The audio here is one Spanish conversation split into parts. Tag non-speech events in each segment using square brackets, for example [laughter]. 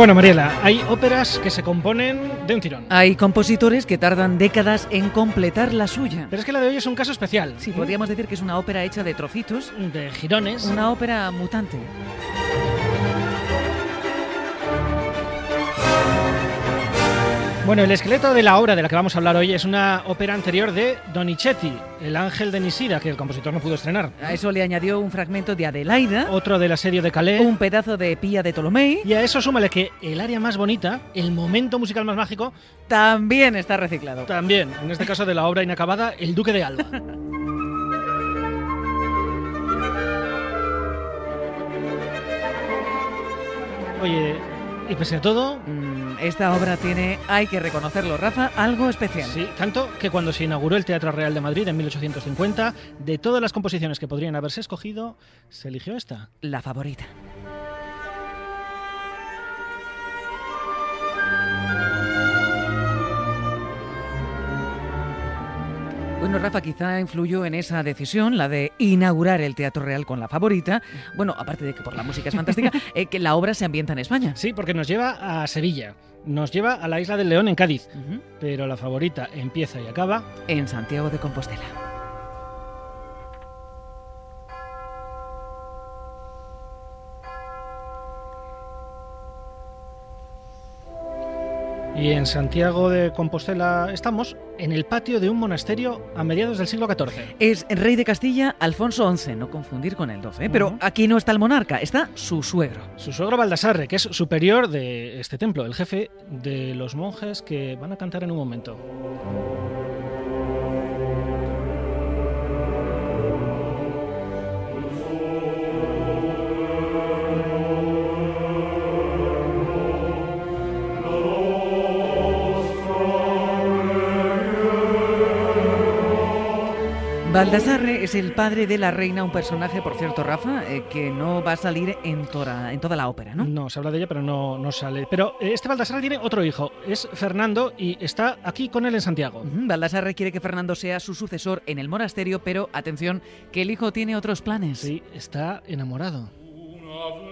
Bueno, Mariela, hay óperas que se componen de un tirón. Hay compositores que tardan décadas en completar la suya. Pero es que la de hoy es un caso especial. Sí, podríamos decir que es una ópera hecha de trocitos. De girones. Una ópera mutante. Bueno, el esqueleto de la obra de la que vamos a hablar hoy es una ópera anterior de Donizetti, El Ángel de Nisida, que el compositor no pudo estrenar. A eso le añadió un fragmento de Adelaida, Otro del asedio de Calais. un pedazo de Pía de Tolomei. Y a eso súmale que el área más bonita, el momento musical más mágico, También está reciclado. también, en este caso de la obra inacabada, El Duque de Alba. [laughs] Oye, y pese a todo, Mm, Esta obra tiene, hay que reconocerlo, Rafa, algo especial. Sí, tanto que cuando se inauguró el Teatro Real de Madrid en 1850, de todas las composiciones que podrían haberse escogido, se eligió esta. La favorita. Bueno, Rafa, quizá influyó en esa decisión, la de inaugurar el Teatro Real con la favorita. Bueno, aparte de que por la música es fantástica, [laughs] eh, que la obra se ambienta en España. Sí, porque nos lleva a Sevilla, nos lleva a la isla del León en Cádiz, pero la favorita empieza y acaba En Santiago de Compostela. Y en Santiago de Compostela estamos en el patio de un monasterio a mediados del siglo XIV. Es rey de Castilla Alfonso XI, no confundir con el XII. ¿eh? Pero aquí no está el monarca, está su suegro. Su suegro Baldassarre, que es superior de este templo, el jefe de los monjes que van a cantar en un momento. Baldassarre es el padre de la reina, un personaje, por cierto, Rafa, eh, que no va a salir en, tora- en toda la ópera, ¿no? No, se habla de ella, pero no, no sale. Pero eh, este Baldassarre tiene otro hijo, es Fernando, y está aquí con él en Santiago. Ujú, Baldassarre quiere que Fernando sea su sucesor en el monasterio, pero atención, que el hijo tiene otros planes. Sí, está enamorado. Una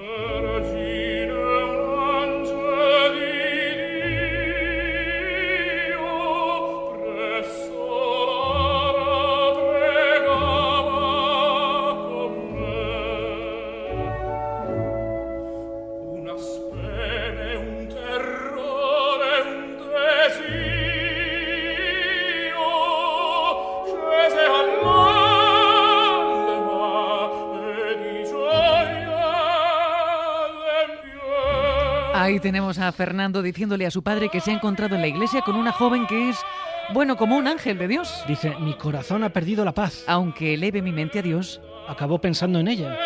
Ahí tenemos a Fernando diciéndole a su padre que se ha encontrado en la iglesia con una joven que es, bueno, como un ángel de Dios. Dice, mi corazón ha perdido la paz. Aunque eleve mi mente a Dios, Acabó pensando en ella.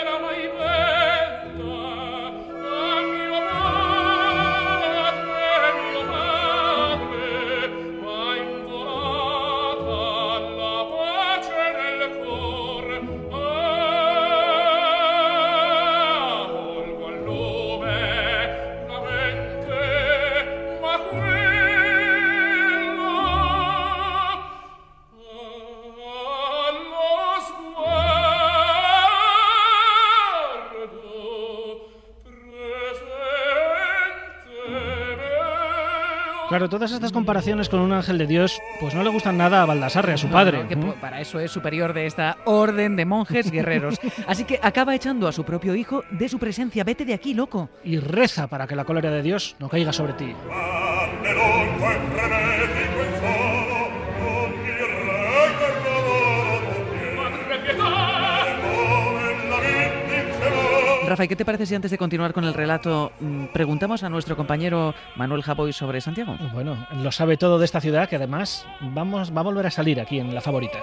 Claro, todas estas comparaciones con un ángel de Dios, pues no le gustan nada a Baldassarre, a su No, padre. no, que ¿Mm? po- para eso es superior de esta orden de monjes guerreros. [laughs] Así que acaba echando a su propio hijo de su presencia. Vete de aquí, loco. Y reza para que la cólera de Dios no caiga sobre ti. Rafa, ¿y qué te parece si antes de continuar con el relato mm, preguntamos a nuestro compañero Manuel Jaboy sobre Santiago? Bueno, lo sabe todo de esta ciudad que además vamos, va a volver a salir aquí en la favorita.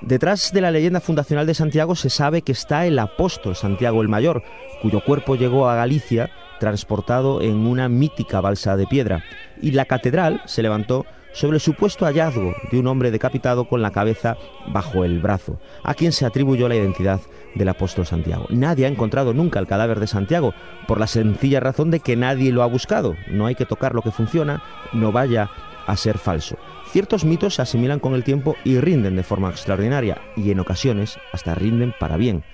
Detrás de la leyenda fundacional de Santiago se sabe que está el apóstol Santiago el Mayor, cuyo cuerpo llegó a Galicia transportado en una mítica balsa de piedra, y la catedral se levantó sobre el supuesto hallazgo de un hombre decapitado con la cabeza bajo el brazo, a quien se atribuyó la identidad del apóstol Santiago. Nadie ha encontrado nunca el cadáver de Santiago, por la sencilla razón de que nadie lo ha buscado. No hay que tocar lo que funciona, no vaya a ser falso. Ciertos mitos se asimilan con el tiempo y rinden de forma extraordinaria, y en ocasiones hasta rinden para bien.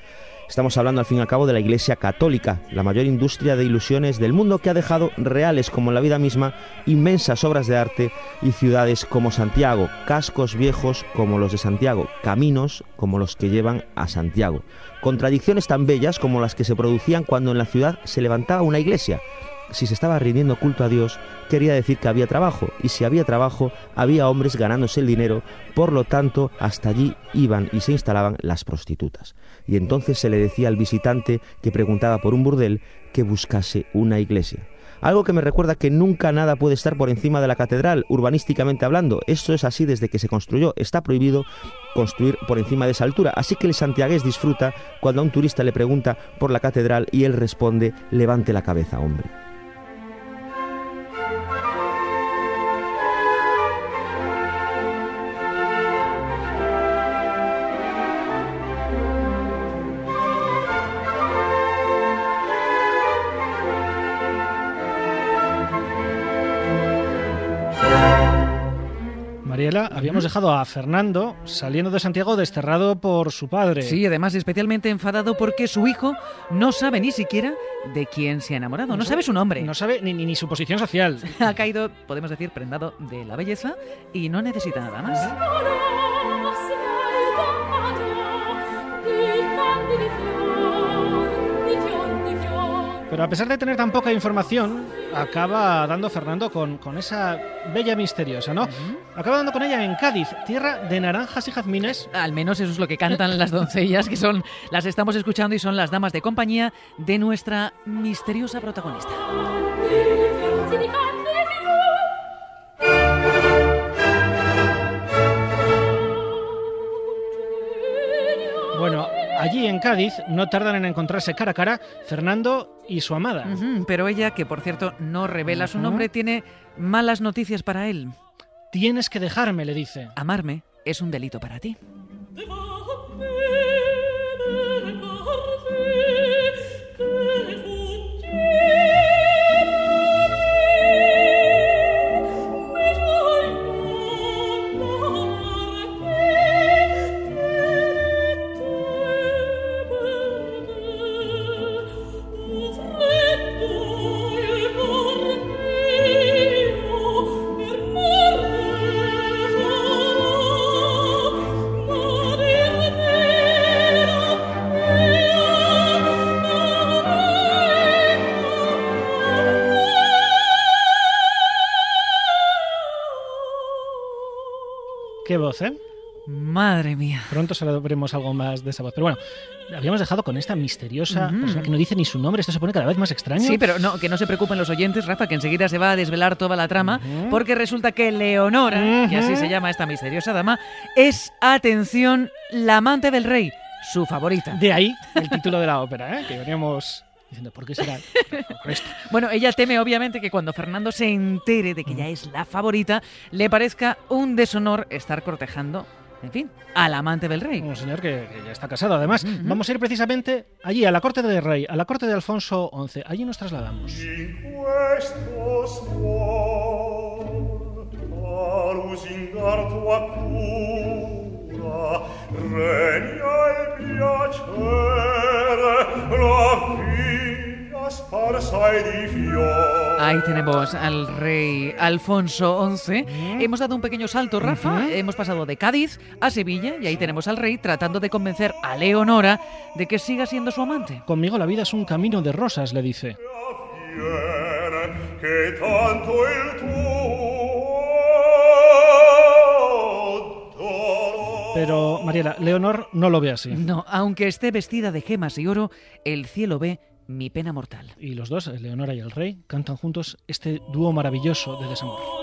Estamos hablando al fin y al cabo de la Iglesia Católica, la mayor industria de ilusiones del mundo que ha dejado reales como la vida misma inmensas obras de arte y ciudades como Santiago, cascos viejos como los de Santiago, caminos como los que llevan a Santiago, contradicciones tan bellas como las que se producían cuando en la ciudad se levantaba una iglesia. Si se estaba rindiendo culto a Dios, quería decir que había trabajo, y si había trabajo, había hombres ganándose el dinero, por lo tanto, hasta allí iban y se instalaban las prostitutas. Y entonces se le decía al visitante que preguntaba por un burdel que buscase una iglesia. Algo que me recuerda que nunca nada puede estar por encima de la catedral, urbanísticamente hablando. Esto es así desde que se construyó. Está prohibido construir por encima de esa altura. Así que el santiagués disfruta cuando a un turista le pregunta por la catedral y él responde, levante la cabeza, hombre. Habíamos dejado a Fernando saliendo de Santiago desterrado por su padre. Sí, además especialmente enfadado porque su hijo no sabe ni siquiera de quién se ha enamorado, no sabe su nombre. No sabe ni, ni, ni su posición social. [laughs] Ha caído, podemos decir, prendado de la belleza y no necesita nada más. Pero a pesar de tener tan poca información, acaba dando Fernando con, con esa bella misteriosa, ¿no? Acaba dando con ella en Cádiz, tierra de naranjas y jazmines. Al menos eso es lo que cantan las doncellas, que son las estamos escuchando y son las damas de compañía de nuestra misteriosa protagonista. Allí en Cádiz no tardan en encontrarse cara a cara Fernando y su amada. Pero ella, que por cierto no revela su nombre, tiene malas noticias para él. Tienes que dejarme, le dice. Amarme es un delito para ti. Qué voz, ¿eh? Madre mía. Pronto sabremos algo más de esa voz. Pero bueno, habíamos dejado con esta misteriosa persona que no dice ni su nombre. Esto se pone cada vez más extraño. Sí, pero no, que no se preocupen los oyentes, Rafa, que enseguida se va a desvelar toda la trama, porque resulta que Leonora, que así se llama esta misteriosa dama, es, atención, la amante del rey, su favorita. De ahí el título de la ópera, ¿eh? Que veníamos diciendo, ¿por qué será? Bueno, ella teme obviamente que cuando Fernando se entere de que ya es la favorita, le parezca un deshonor estar cortejando, en fin, al amante del rey. Un señor que, que ya está casado. Además, vamos a ir precisamente allí, a la corte del rey, a la corte de Alfonso XI. Allí nos trasladamos. Ahí tenemos al rey Alfonso XI. Hemos dado un pequeño salto, Rafa. Hemos pasado de Cádiz a Sevilla y ahí tenemos al rey tratando de convencer a Leonora de que siga siendo su amante. Conmigo la vida es un camino de rosas, le dice. Pero, Mariela, Leonor no lo ve así. No, aunque esté vestida de gemas y oro, el cielo ve mi pena mortal. Y los dos, Leonora y el rey, cantan juntos este dúo maravilloso de desamor.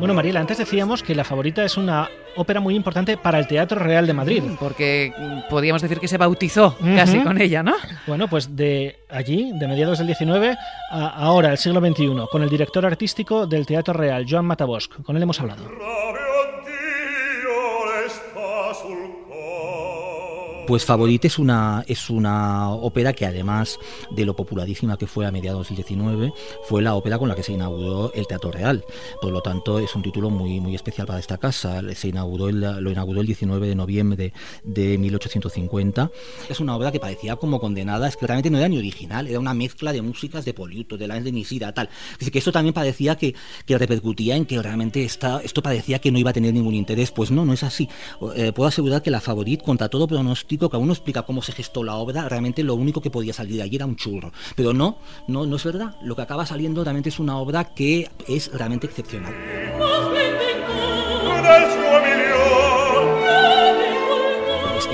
Bueno, Mariela, antes decíamos que La Favorita es una ópera muy importante para el Teatro Real de Madrid. Porque mm, podríamos decir que se bautizó casi Ujú. con ella, ¿no? Bueno, pues de allí, de mediados del 19 a ahora, el siglo XXI, con el director artístico del Teatro Real, Joan Matabosc. Con él hemos hablado. Pues Favorite es una, es una ópera que además de lo popularísima que fue a mediados del 19, fue la ópera con la que se inauguró el Teatro Real. Por lo tanto, es un título muy, muy especial para esta casa. Se inauguró el- lo inauguró el 19 de noviembre de 1850. Es una obra que parecía como condenada, es que realmente no era ni original, era una mezcla de músicas de Poliuto, de la de Nisida, tal. Dice que esto también parecía que, que repercutía en que realmente esta, esto parecía que no iba a tener ningún interés. Pues no, no es así. Eh, puedo asegurar que la Favorit, contra todo pronóstico, que aún no explica cómo se gestó la obra, realmente lo único que podía salir de allí era un churro. Pero no, no, no es verdad. Lo que acaba saliendo realmente es una obra que es realmente excepcional.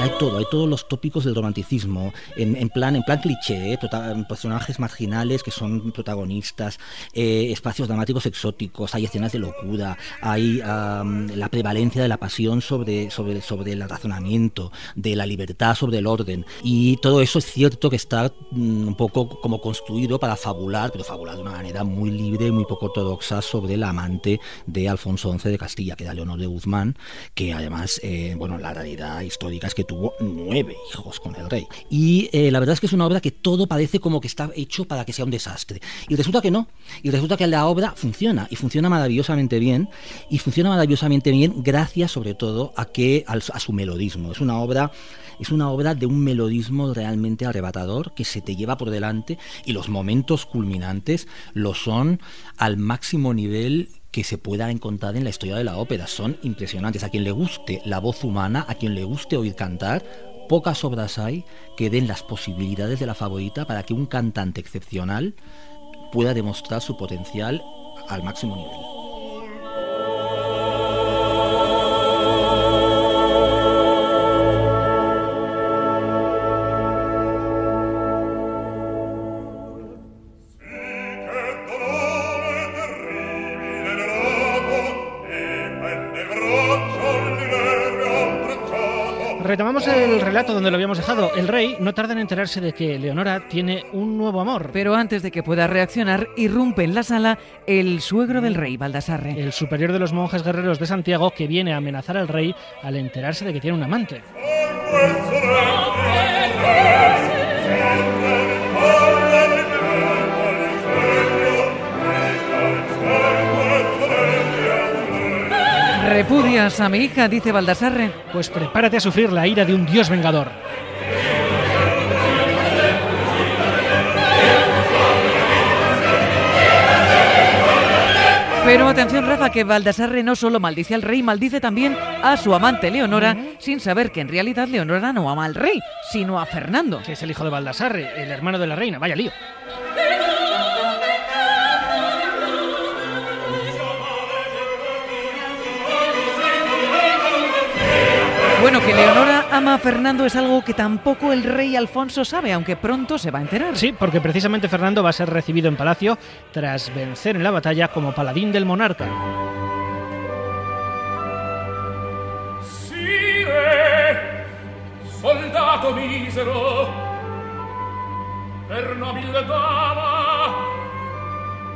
Hay todo, hay todos los tópicos del romanticismo, en, en plan, en plan cliché, ¿eh? Prota- personajes marginales que son protagonistas, eh, espacios dramáticos exóticos, hay escenas de locura, hay la prevalencia de la pasión sobre, sobre, sobre el razonamiento, de la libertad sobre el orden, y todo eso es cierto que está mm, un poco como construido para fabular, pero fabular de una manera muy libre, muy poco ortodoxa sobre la amante de Alfonso XI de Castilla, que era Leonor de Guzmán, que además, eh, bueno, la realidad histórica es que tuvo nueve hijos con el rey. Y eh, la verdad es que es una obra que todo parece como que está hecho para que sea un desastre. Y resulta que no. Y resulta que la obra funciona, y funciona maravillosamente bien, y funciona maravillosamente bien gracias sobre todo a, que, a su melodismo. Es una obra es una obra de un melodismo realmente arrebatador que se te lleva por delante y los momentos culminantes lo son al máximo nivel que se pueda encontrar en la historia de la ópera. Son impresionantes. A quien le guste la voz humana, a quien le guste oír cantar, pocas obras hay que den las posibilidades de la favorita para que un cantante excepcional pueda demostrar su potencial al máximo nivel. Retomamos el relato donde lo habíamos dejado. El rey no tarda en enterarse de que Leonora tiene un nuevo amor. Pero antes de que pueda reaccionar, irrumpe en la sala el suegro del rey, Baldassarre. El superior de los monjes guerreros de Santiago que viene a amenazar al rey al enterarse de que tiene un amante. ¿Repudias a mi hija? dice Baldassarre. Pues prepárate a sufrir la ira de un dios vengador. Pero atención, Rafa, que Baldassarre no solo maldice al rey, maldice también a su amante Leonora, sin saber que en realidad Leonora no ama al rey, sino a Fernando. que es el hijo de Baldassarre, el hermano de la reina. Vaya lío. Que Leonora ama a Fernando es algo que tampoco el rey Alfonso sabe, aunque pronto se va a enterar. Sí, porque precisamente Fernando va a ser recibido en palacio tras vencer en la batalla como paladín del monarca. Sire, soldato misero, per nobile dama,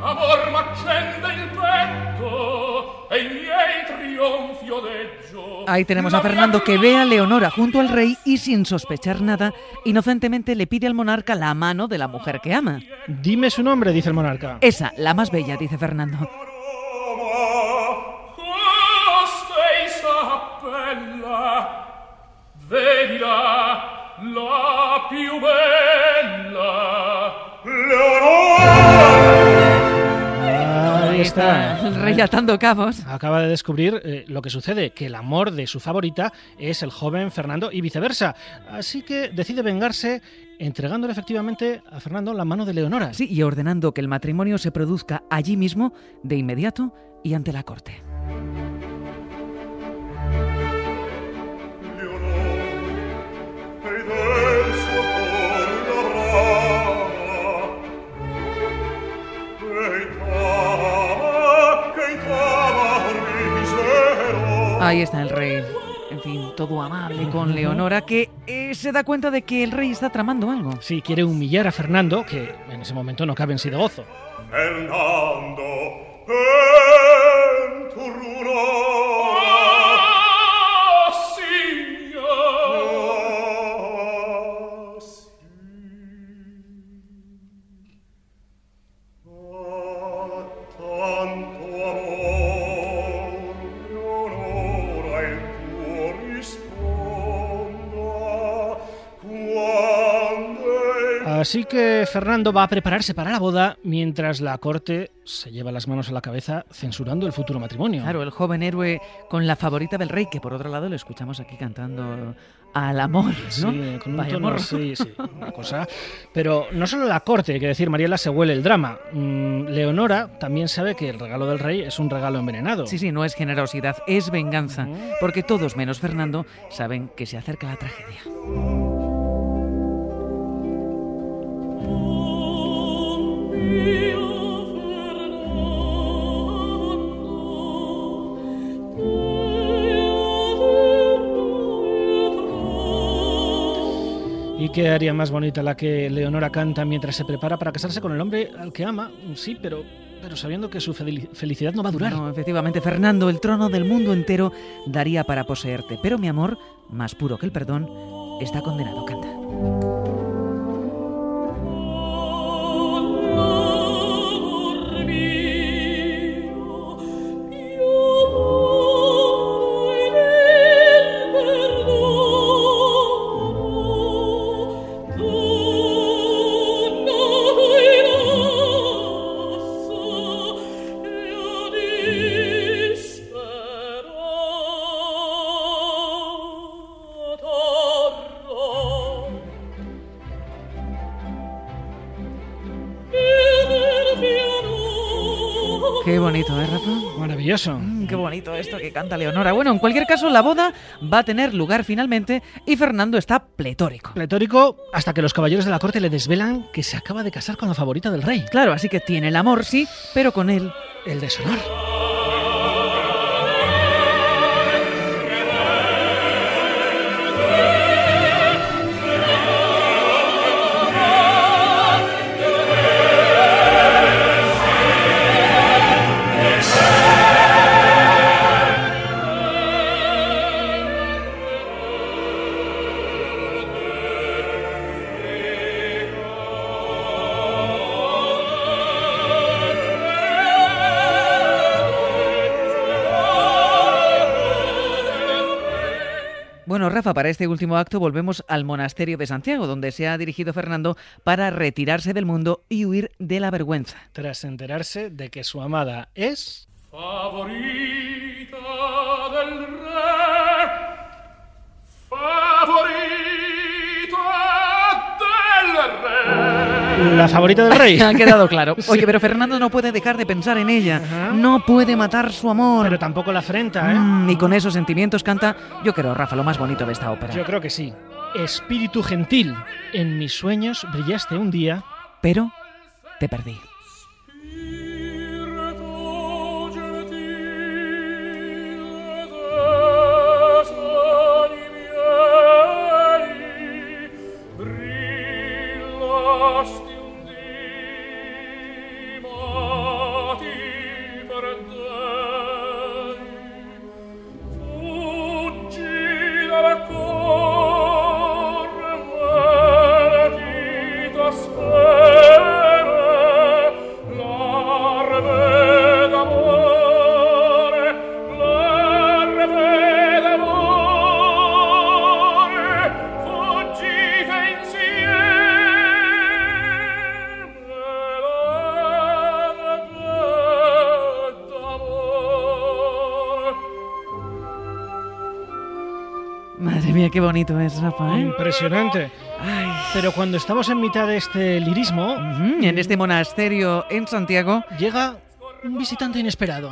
amor m'accende il petto e i miei trionfi odeggio. Ahí tenemos a Fernando que ve a Leonora junto al rey y sin sospechar nada, inocentemente le pide al monarca la mano de la mujer que ama. Dime su nombre, dice el monarca. Esa, la más bella, dice Fernando. Vedila, la più bella, Está. el rey atando cabos. Acaba de descubrir eh, lo que sucede, que el amor de su favorita es el joven Fernando y viceversa. Así que decide vengarse entregándole efectivamente a Fernando la mano de Leonora. Sí, y ordenando que el matrimonio se produzca allí mismo, de inmediato y ante la corte. Ahí está el rey. En fin, todo amable con Leonora, que eh, se da cuenta de que el rey está tramando algo. Sí, quiere humillar a Fernando, que en ese momento no cabe en sí de gozo. Fernando, venturuno. Ah, Así que Fernando va a prepararse para la boda mientras la corte se lleva las manos a la cabeza censurando el futuro matrimonio. Claro, el joven héroe con la favorita del rey, que por otro lado lo escuchamos aquí cantando al amor, ¿no? Sí, con un tono, sí, sí, [laughs] una cosa. Pero no solo la corte, hay que decir, Mariela se huele el drama. Mm, Leonora también sabe que el regalo del rey es un regalo envenenado. Sí, sí, no es generosidad, es venganza, porque todos menos Fernando saben que se acerca la tragedia. Qué haría más bonita la que Leonora canta mientras se prepara para casarse con el hombre al que ama? Sí, pero, pero sabiendo que su fel- felicidad no va a durar. No, efectivamente, Fernando, el trono del mundo entero daría para poseerte, pero mi amor, más puro que el perdón, está condenado, canta. Qué Maravilloso. Mm, qué bonito esto que canta Leonora. Bueno, en cualquier caso, la boda va a tener lugar finalmente y Fernando está pletórico. Pletórico hasta que los caballeros de la corte le desvelan que se acaba de casar con la favorita del rey, Claro, así que tiene el amor, sí, pero con él el deshonor. Rafa, para este último acto volvemos al monasterio de Santiago, donde se ha dirigido Fernando para retirarse del mundo y huir de la vergüenza. Tras enterarse de que su amada es... favorita La favorita del rey. [laughs] Ha quedado claro. Oye, pero Fernando no puede dejar de pensar en ella. Ajá. No puede matar su amor. Pero tampoco la afrenta, ¿eh? Mm, y con esos sentimientos canta, yo creo, Rafa, lo más bonito de esta ópera. Yo creo que sí. Espíritu gentil, en mis sueños brillaste un día. Pero te perdí. Bonito es, Rafa, ¿eh? Impresionante. Ay. Pero cuando estamos en mitad de este lirismo, Ujú, En este monasterio en Santiago, llega un visitante inesperado.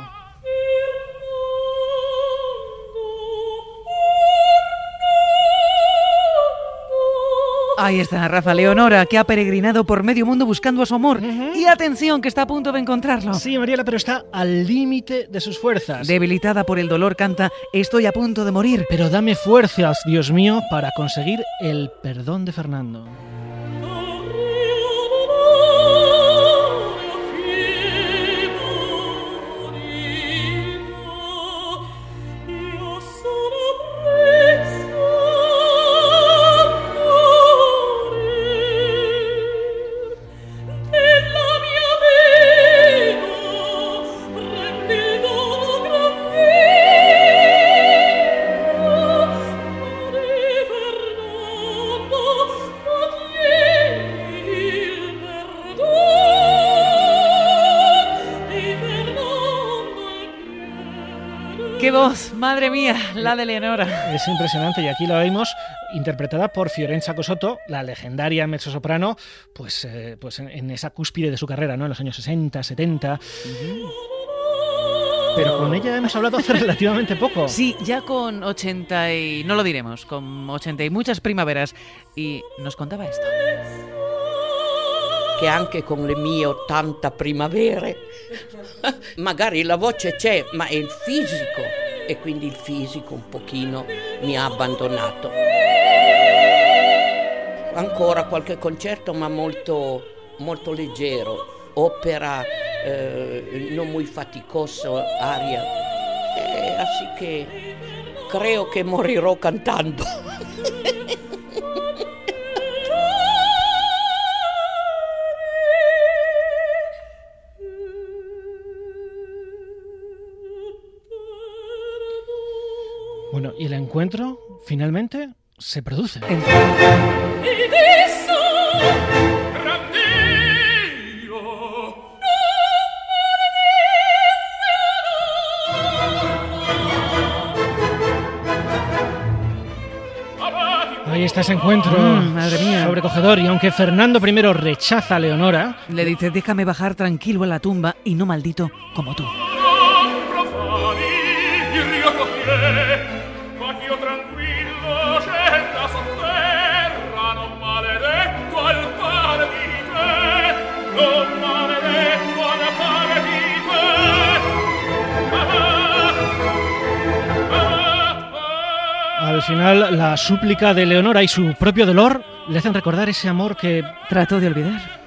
Ahí está Rafa Leonora, que ha peregrinado por medio mundo buscando a su amor. Y atención, que está a punto de encontrarlo. Sí, Mariela, pero está al límite de sus fuerzas. Debilitada por el dolor, canta Estoy a punto de morir. Pero dame fuerzas, Dios mío, para conseguir el perdón de Fernando. ¡Qué voz! Madre mía, la de Leonora. Es impresionante y aquí la vemos interpretada por Fiorenza Cosotto, la legendaria mezzosoprano, pues, eh, pues en, en esa cúspide de su carrera, ¿no? En los años 60, 70. Pero con ella hemos hablado hace relativamente poco. Sí, ya con 80 y... no lo diremos, con 80 y muchas primaveras. Y nos contaba esto. Che anche con le mie 80 primavere, [laughs] magari la voce c'è, ma è il fisico e quindi il fisico un pochino mi ha abbandonato. Ancora qualche concerto, ma molto, molto leggero, opera eh, non muy faticoso, aria. Eh, así che che morirò cantando. [laughs] y el encuentro finalmente se produce. Ahí está ese encuentro. Mm, madre mía. Sobrecogedor. Y aunque Fernando I rechaza a Leonora, Le dice, déjame bajar tranquilo a la tumba y no maldito como tú. Al final la súplica de Leonora y su propio dolor le hacen recordar ese amor que Trato de olvidar.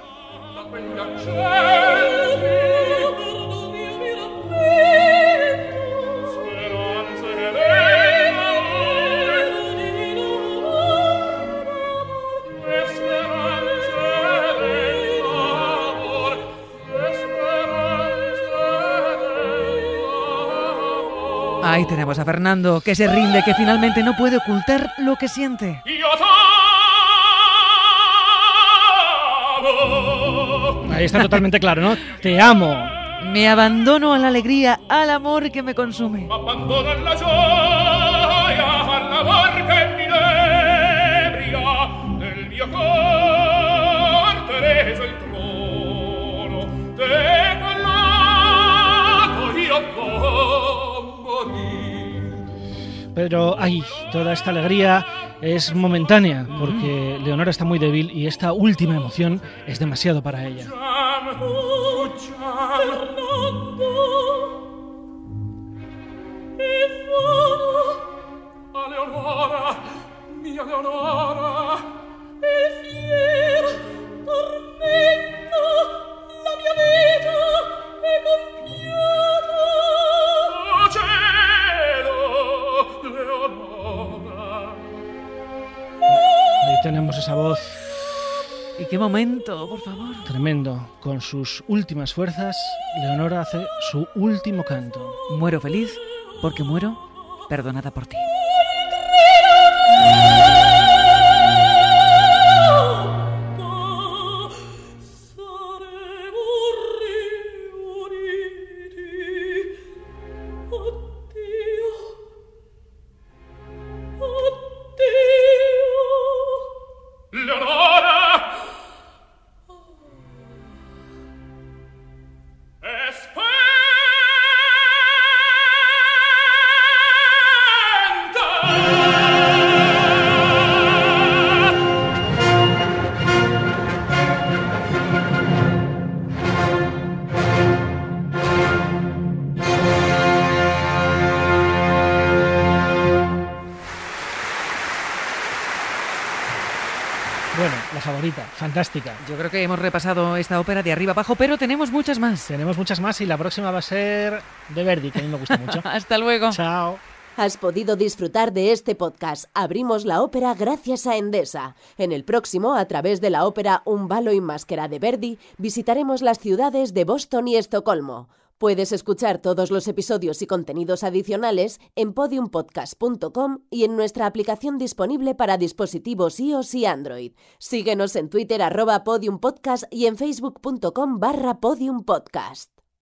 Ahí tenemos a Fernando, que se rinde, que finalmente no puede ocultar lo que siente. Ahí está totalmente claro, ¿no? Te amo. Me abandono a la alegría, al amor que me consume. La Pero, ay, toda esta alegría es momentánea, porque Leonora está muy débil y esta última emoción es demasiado para ella. La mia vita è. Oh tenemos esa voz ¿Y qué momento, por favor? tremendo. Con sus últimas fuerzas, Leonora hace su último canto. Muero feliz porque muero perdonada por ti. Rita, fantástica. Yo creo que hemos repasado esta ópera de arriba abajo, pero tenemos muchas más. Tenemos muchas más y la próxima va a ser de Verdi, que a mí me gusta mucho. [laughs] Hasta luego. Chao. Has podido disfrutar de este podcast. Abrimos la ópera gracias a Endesa. En el próximo, a través de la ópera Un balo y máscara de Verdi, visitaremos las ciudades de Boston y Estocolmo. Puedes escuchar todos los episodios y contenidos adicionales en podiumpodcast.com y en nuestra aplicación disponible para dispositivos iOS y Android. Síguenos en Twitter arroba podiumpodcast y en facebook.com barra podiumpodcast.